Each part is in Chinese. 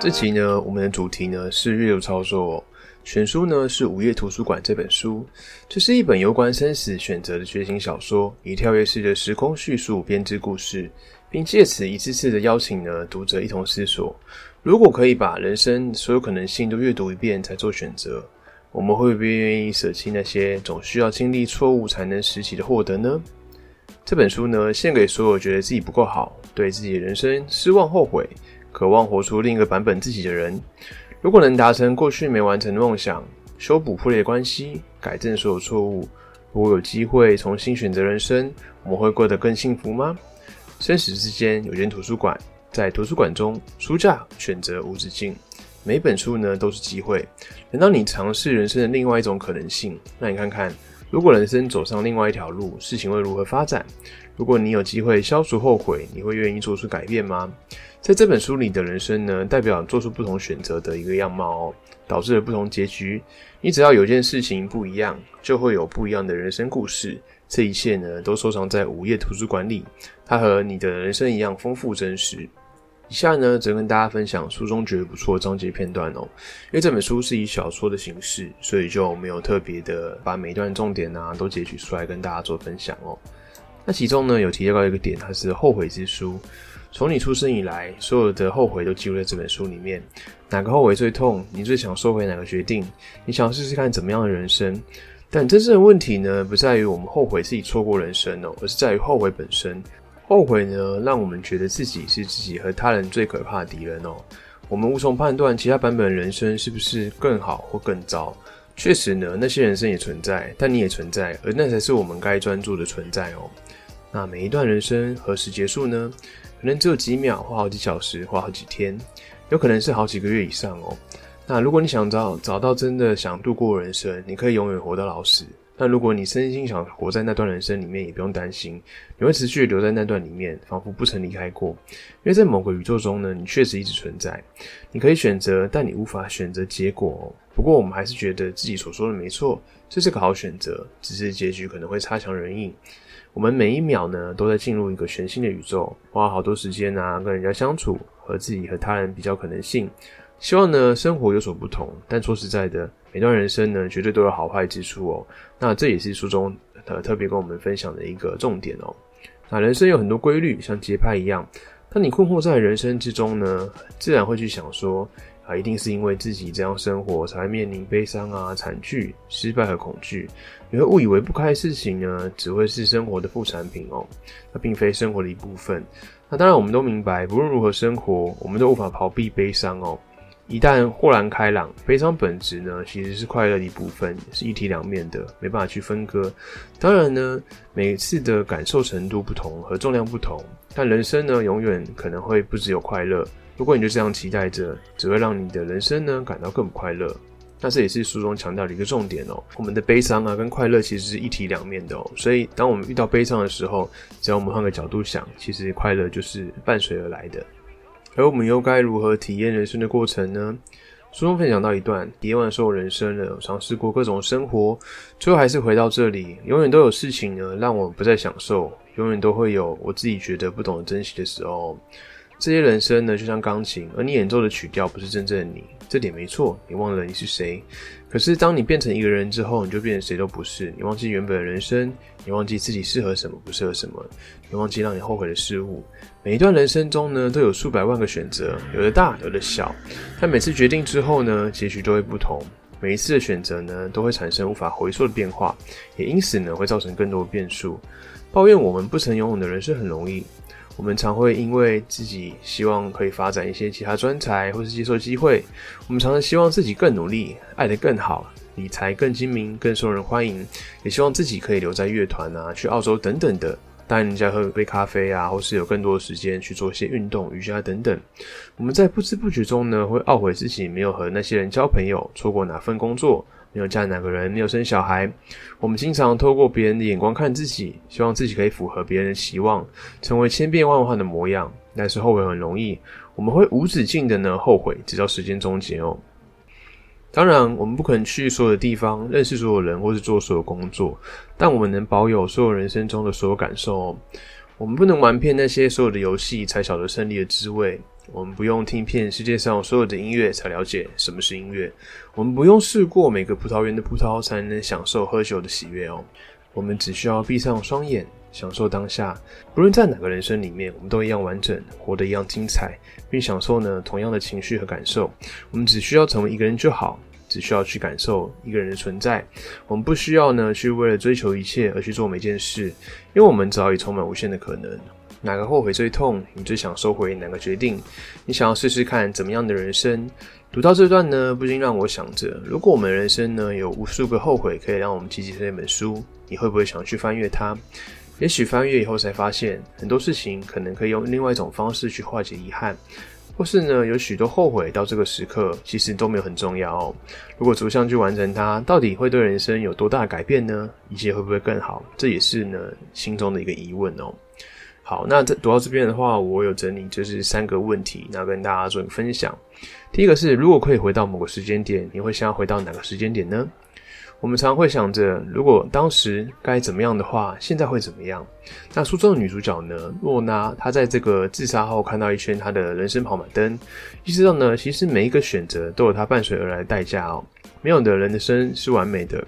这集呢，我们的主题呢是阅读操作。选书呢是《午夜图书馆》这本书，这是一本有关生死选择的觉醒小说，以跳跃式的时空叙述编织故事，并借此一次次的邀请呢读者一同思索：如果可以把人生所有可能性都阅读一遍才做选择，我们会不会愿意舍弃那些总需要经历错误才能拾起的获得呢？这本书呢，献给所有觉得自己不够好、对自己的人生失望、后悔、渴望活出另一个版本自己的人。如果能达成过去没完成的梦想，修补破裂关系，改正所有错误，如果有机会重新选择人生，我们会过得更幸福吗？生死之间有间图书馆，在图书馆中，书架选择无止境，每本书呢都是机会。等到你尝试人生的另外一种可能性，那你看看，如果人生走上另外一条路，事情会如何发展？如果你有机会消除后悔，你会愿意做出改变吗？在这本书里的人生呢，代表做出不同选择的一个样貌哦，导致了不同结局。你只要有件事情不一样，就会有不一样的人生故事。这一切呢，都收藏在午夜图书馆里，它和你的人生一样丰富真实。以下呢，则跟大家分享书中觉得不错的章节片段哦。因为这本书是以小说的形式，所以就没有特别的把每一段重点啊都截取出来跟大家做分享哦。那其中呢，有提到一个点，它是后悔之书。从你出生以来，所有的后悔都记录在这本书里面。哪个后悔最痛？你最想收回哪个决定？你想试试看怎么样的人生？但真正的问题呢，不在于我们后悔自己错过人生哦，而是在于后悔本身。后悔呢，让我们觉得自己是自己和他人最可怕的敌人哦。我们无从判断其他版本的人生是不是更好或更糟。确实呢，那些人生也存在，但你也存在，而那才是我们该专注的存在哦。那每一段人生何时结束呢？可能只有几秒，或好几小时，或好几天，有可能是好几个月以上哦。那如果你想找找到真的想度过人生，你可以永远活到老死。那如果你真心想活在那段人生里面，也不用担心，你会持续留在那段里面，仿佛不曾离开过。因为在某个宇宙中呢，你确实一直存在。你可以选择，但你无法选择结果。哦不过我们还是觉得自己所说的没错，这是个好选择，只是结局可能会差强人意。我们每一秒呢，都在进入一个全新的宇宙，花好多时间啊，跟人家相处，和自己和他人比较可能性。希望呢，生活有所不同。但说实在的，每段人生呢，绝对都有好坏之处哦。那这也是书中呃特别跟我们分享的一个重点哦。那人生有很多规律，像节拍一样。当你困惑在人生之中呢，自然会去想说。啊，一定是因为自己这样生活，才会面临悲伤啊、惨剧、失败和恐惧。你会误以为不开的事情呢，只会是生活的副产品哦，它并非生活的一部分。那当然，我们都明白，不论如何生活，我们都无法逃避悲伤哦。一旦豁然开朗，悲伤本质呢，其实是快乐的一部分，是一体两面的，没办法去分割。当然呢，每次的感受程度不同和重量不同，但人生呢，永远可能会不只有快乐。如果你就这样期待着，只会让你的人生呢感到更不快乐。那这也是书中强调的一个重点哦。我们的悲伤啊跟快乐其实是一体两面的哦。所以当我们遇到悲伤的时候，只要我们换个角度想，其实快乐就是伴随而来的。而我们又该如何体验人生的过程呢？书中分享到一段：体验完所有人生了，尝试过各种生活，最后还是回到这里。永远都有事情呢让我不再享受，永远都会有我自己觉得不懂得珍惜的时候。这些人生呢，就像钢琴，而你演奏的曲调不是真正的你，这点没错。你忘了你是谁，可是当你变成一个人之后，你就变成谁都不是。你忘记原本的人生，你忘记自己适合什么，不适合什么，你忘记让你后悔的事物。每一段人生中呢，都有数百万个选择，有的大，有的小。但每次决定之后呢，结局都会不同。每一次的选择呢，都会产生无法回溯的变化，也因此呢，会造成更多的变数。抱怨我们不曾拥有的人生很容易。我们常会因为自己希望可以发展一些其他专才，或是接受机会，我们常常希望自己更努力，爱得更好，理财更精明，更受人欢迎，也希望自己可以留在乐团啊，去澳洲等等的。带人家喝杯咖啡啊，或是有更多的时间去做一些运动、瑜伽等等。我们在不知不觉中呢，会懊悔自己没有和那些人交朋友，错过哪份工作，没有嫁哪个人，没有生小孩。我们经常透过别人的眼光看自己，希望自己可以符合别人的期望，成为千变万化的模样。但是后悔很容易，我们会无止境的呢后悔，直到时间终结哦。当然，我们不可能去所有的地方，认识所有人，或是做所有工作，但我们能保有所有人生中的所有感受哦。我们不能玩遍那些所有的游戏才晓得胜利的滋味。我们不用听遍世界上所有的音乐才了解什么是音乐。我们不用试过每个葡萄园的葡萄才能享受喝酒的喜悦哦。我们只需要闭上双眼，享受当下。不论在哪个人生里面，我们都一样完整，活得一样精彩，并享受呢同样的情绪和感受。我们只需要成为一个人就好。只需要去感受一个人的存在，我们不需要呢去为了追求一切而去做每件事，因为我们早已充满无限的可能。哪个后悔最痛？你最想收回哪个决定？你想要试试看怎么样的人生？读到这段呢，不禁让我想着，如果我们人生呢有无数个后悔可以让我们记起这本书，你会不会想去翻阅它？也许翻阅以后才发现，很多事情可能可以用另外一种方式去化解遗憾。或是呢，有许多后悔到这个时刻，其实都没有很重要哦。如果逐项去完成它，到底会对人生有多大的改变呢？一切会不会更好？这也是呢心中的一个疑问哦。好，那这读到这边的话，我有整理就是三个问题，那跟大家做一个分享。第一个是，如果可以回到某个时间点，你会想要回到哪个时间点呢？我们常会想着，如果当时该怎么样的话，现在会怎么样？那书中的女主角呢？洛娜，她在这个自杀后看到一圈她的人生跑马灯，意识到呢，其实每一个选择都有它伴随而来的代价哦。没有的人的生是完美的，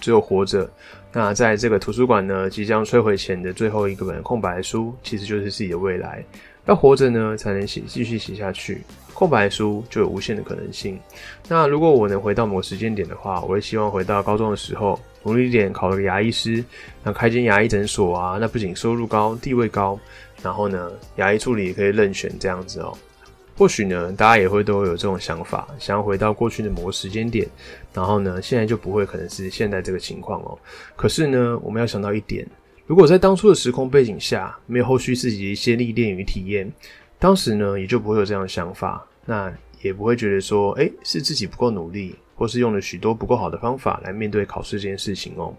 只有活着。那在这个图书馆呢，即将摧毁前的最后一个本空白书，其实就是自己的未来。要活着呢，才能写继续写下去。空白书就有无限的可能性。那如果我能回到某个时间点的话，我会希望回到高中的时候，努力一点考了个牙医师，那开间牙医诊所啊，那不仅收入高、地位高，然后呢，牙医助理也可以任选这样子哦。或许呢，大家也会都有这种想法，想要回到过去的某个时间点，然后呢，现在就不会可能是现在这个情况哦。可是呢，我们要想到一点，如果在当初的时空背景下，没有后续自己的一些历练与体验。当时呢，也就不会有这样的想法，那也不会觉得说，哎，是自己不够努力，或是用了许多不够好的方法来面对考试这件事情哦。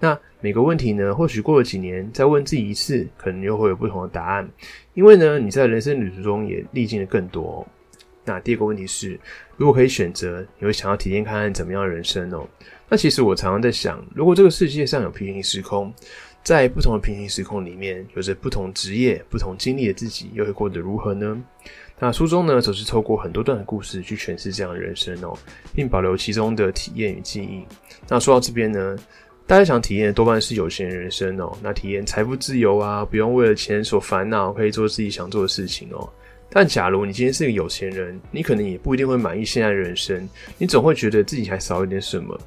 那每个问题呢，或许过了几年再问自己一次，可能又会有不同的答案，因为呢，你在人生旅途中也历经了更多。那第二个问题是，如果可以选择，你会想要体验看看怎么样的人生哦？那其实我常常在想，如果这个世界上有平行时空。在不同的平行时空里面，有着不同职业、不同经历的自己，又会过得如何呢？那书中呢，则是透过很多段的故事去诠释这样的人生哦，并保留其中的体验与记忆。那说到这边呢，大家想体验的多半是有钱人生哦，那体验财富自由啊，不用为了钱所烦恼，可以做自己想做的事情哦。但假如你今天是个有钱人，你可能也不一定会满意现在的人生，你总会觉得自己还少一点什么。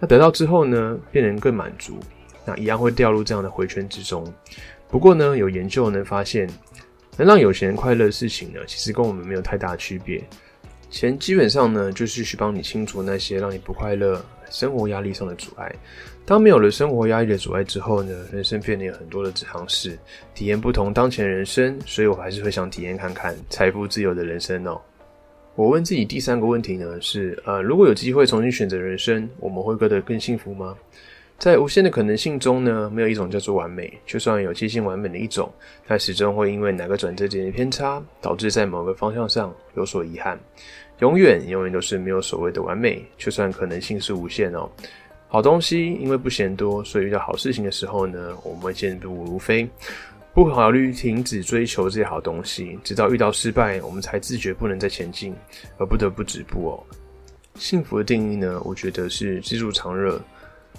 那得到之后呢，变得更满足。那一样会掉入这样的回圈之中。不过呢，有研究能发现，能让有钱人快乐的事情呢，其实跟我们没有太大的区别。钱基本上呢，就是去帮你清除那些让你不快乐、生活压力上的阻碍。当没有了生活压力的阻碍之后呢，人生变得有很多的尝试，体验不同当前人生。所以我还是会想体验看看财富自由的人生哦。我问自己第三个问题呢，是呃，如果有机会重新选择人生，我们会过得更幸福吗？在无限的可能性中呢，没有一种叫做完美。就算有接近完美的一种，它始终会因为哪个转折点的偏差，导致在某个方向上有所遗憾。永远永远都是没有所谓的完美，就算可能性是无限哦。好东西因为不嫌多，所以遇到好事情的时候呢，我们会健步如飞，不考虑停止追求这些好东西，直到遇到失败，我们才自觉不能再前进，而不得不止步哦。幸福的定义呢，我觉得是知足常乐。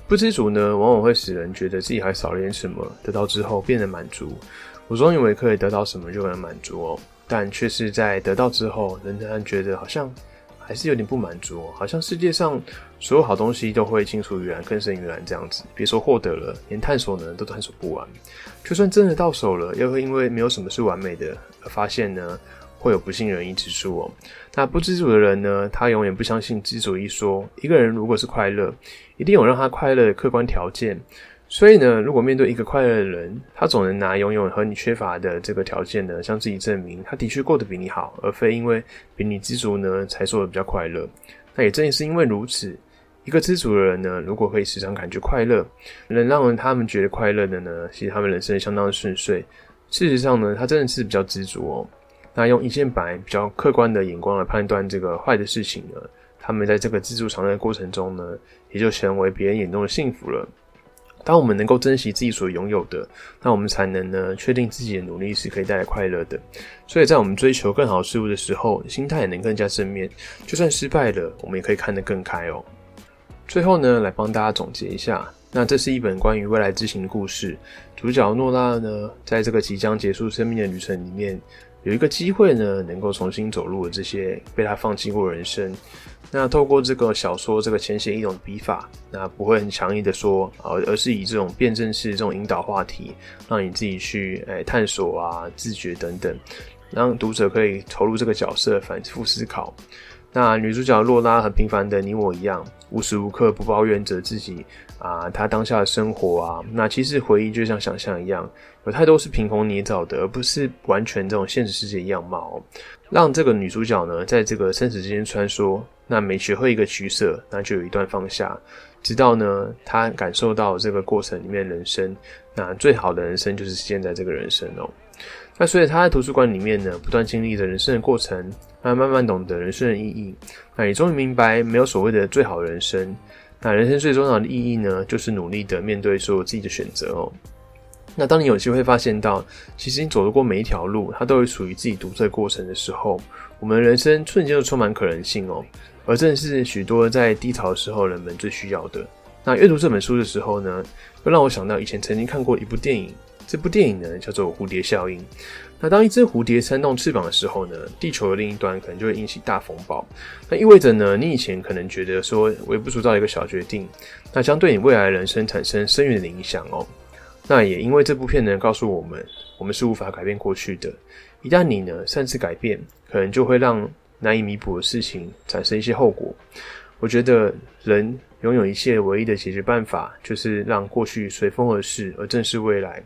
不知足呢，往往会使人觉得自己还少了点什么，得到之后变得满足。我总以为可以得到什么就能满足哦，但却是在得到之后，仍然觉得好像还是有点不满足，好像世界上所有好东西都会青出于蓝，更胜于蓝这样子。别说获得了，连探索呢都探索不完。就算真的到手了，又会因为没有什么是完美的，而发现呢会有不尽人意之处哦。那不知足的人呢，他永远不相信知足一说。一个人如果是快乐，一定有让他快乐的客观条件，所以呢，如果面对一个快乐的人，他总能拿拥有和你缺乏的这个条件呢，向自己证明他的确过得比你好，而非因为比你知足呢才说的比较快乐。那也正是因为如此，一个知足的人呢，如果可以时常感觉快乐，能让他们觉得快乐的呢，其实他们人生相当的顺遂。事实上呢，他真的是比较知足哦。那用一件白比较客观的眼光来判断这个坏的事情呢，他们在这个自助常乐过程中呢，也就成为别人眼中的幸福了。当我们能够珍惜自己所拥有的，那我们才能呢确定自己的努力是可以带来快乐的。所以在我们追求更好事物的时候，心态也能更加正面。就算失败了，我们也可以看得更开哦。最后呢，来帮大家总结一下，那这是一本关于未来之行的故事。主角诺拉呢，在这个即将结束生命的旅程里面。有一个机会呢，能够重新走入这些被他放弃过人生。那透过这个小说这个浅显易懂的笔法，那不会很强硬的说啊，而是以这种辩证式这种引导话题，让你自己去诶探索啊、自觉等等，让读者可以投入这个角色，反复思考。那女主角洛拉和平凡的你我一样，无时无刻不抱怨着自己啊，她当下的生活啊。那其实回忆就像想象一样，有太多是凭空捏造的，而不是完全这种现实世界样貌。让这个女主角呢，在这个生死之间穿梭，那每学会一个取舍，那就有一段放下，直到呢，她感受到这个过程里面人生，那最好的人生就是现在这个人生哦。那所以他在图书馆里面呢，不断经历着人生的过程，那慢慢懂得人生的意义，那也终于明白没有所谓的最好人生。那人生最重要的意义呢，就是努力的面对所有自己的选择哦。那当你有机会发现到，其实你走得过每一条路，它都有属于自己独特过程的时候，我们的人生瞬间就充满可能性哦。而正是许多在低潮的时候人们最需要的。那阅读这本书的时候呢，又让我想到以前曾经看过一部电影。这部电影呢叫做《蝴蝶效应》。那当一只蝴蝶扇动翅膀的时候呢，地球的另一端可能就会引起大风暴。那意味着呢，你以前可能觉得说微不足道一个小决定，那将对你未来人生产生深远的影响哦。那也因为这部片呢告诉我们，我们是无法改变过去的。一旦你呢擅自改变，可能就会让难以弥补的事情产生一些后果。我觉得人拥有一切唯一的解决办法，就是让过去随风而逝，而正视未来。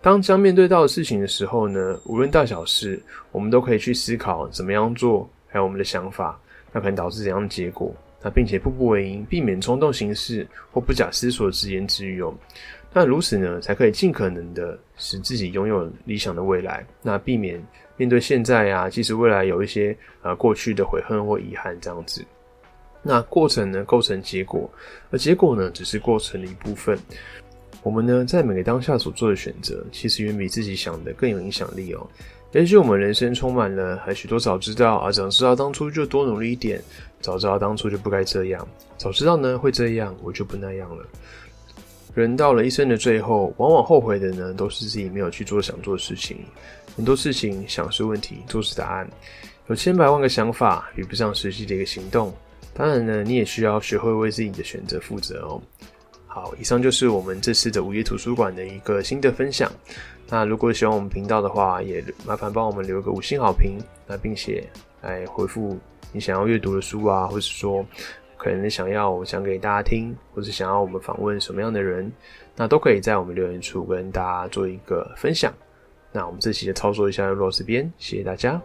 当将面对到的事情的时候呢，无论大小事，我们都可以去思考怎么样做，还有我们的想法，那可能导致怎样的结果。那并且步步为营，避免冲动行事或不假思索直言直语哦。那如此呢，才可以尽可能的使自己拥有理想的未来。那避免面对现在啊，即使未来有一些呃过去的悔恨或遗憾这样子。那过程呢，构成结果，而结果呢，只是过程的一部分。我们呢，在每个当下所做的选择，其实远比自己想的更有影响力哦。也许我们人生充满了还许多早知道啊，早知道当初就多努力一点，早知道当初就不该这样，早知道呢会这样，我就不那样了。人到了一生的最后，往往后悔的呢，都是自己没有去做想做的事情。很多事情想是问题，做是答案。有千百万个想法，比不上实际的一个行动。当然呢，你也需要学会为自己的选择负责哦。好，以上就是我们这次的午夜图书馆的一个新的分享。那如果喜欢我们频道的话，也麻烦帮我们留个五星好评，那并且来回复你想要阅读的书啊，或是说可能想要我讲给大家听，或是想要我们访问什么样的人，那都可以在我们留言处跟大家做一个分享。那我们这期的操作一下就到这边，谢谢大家。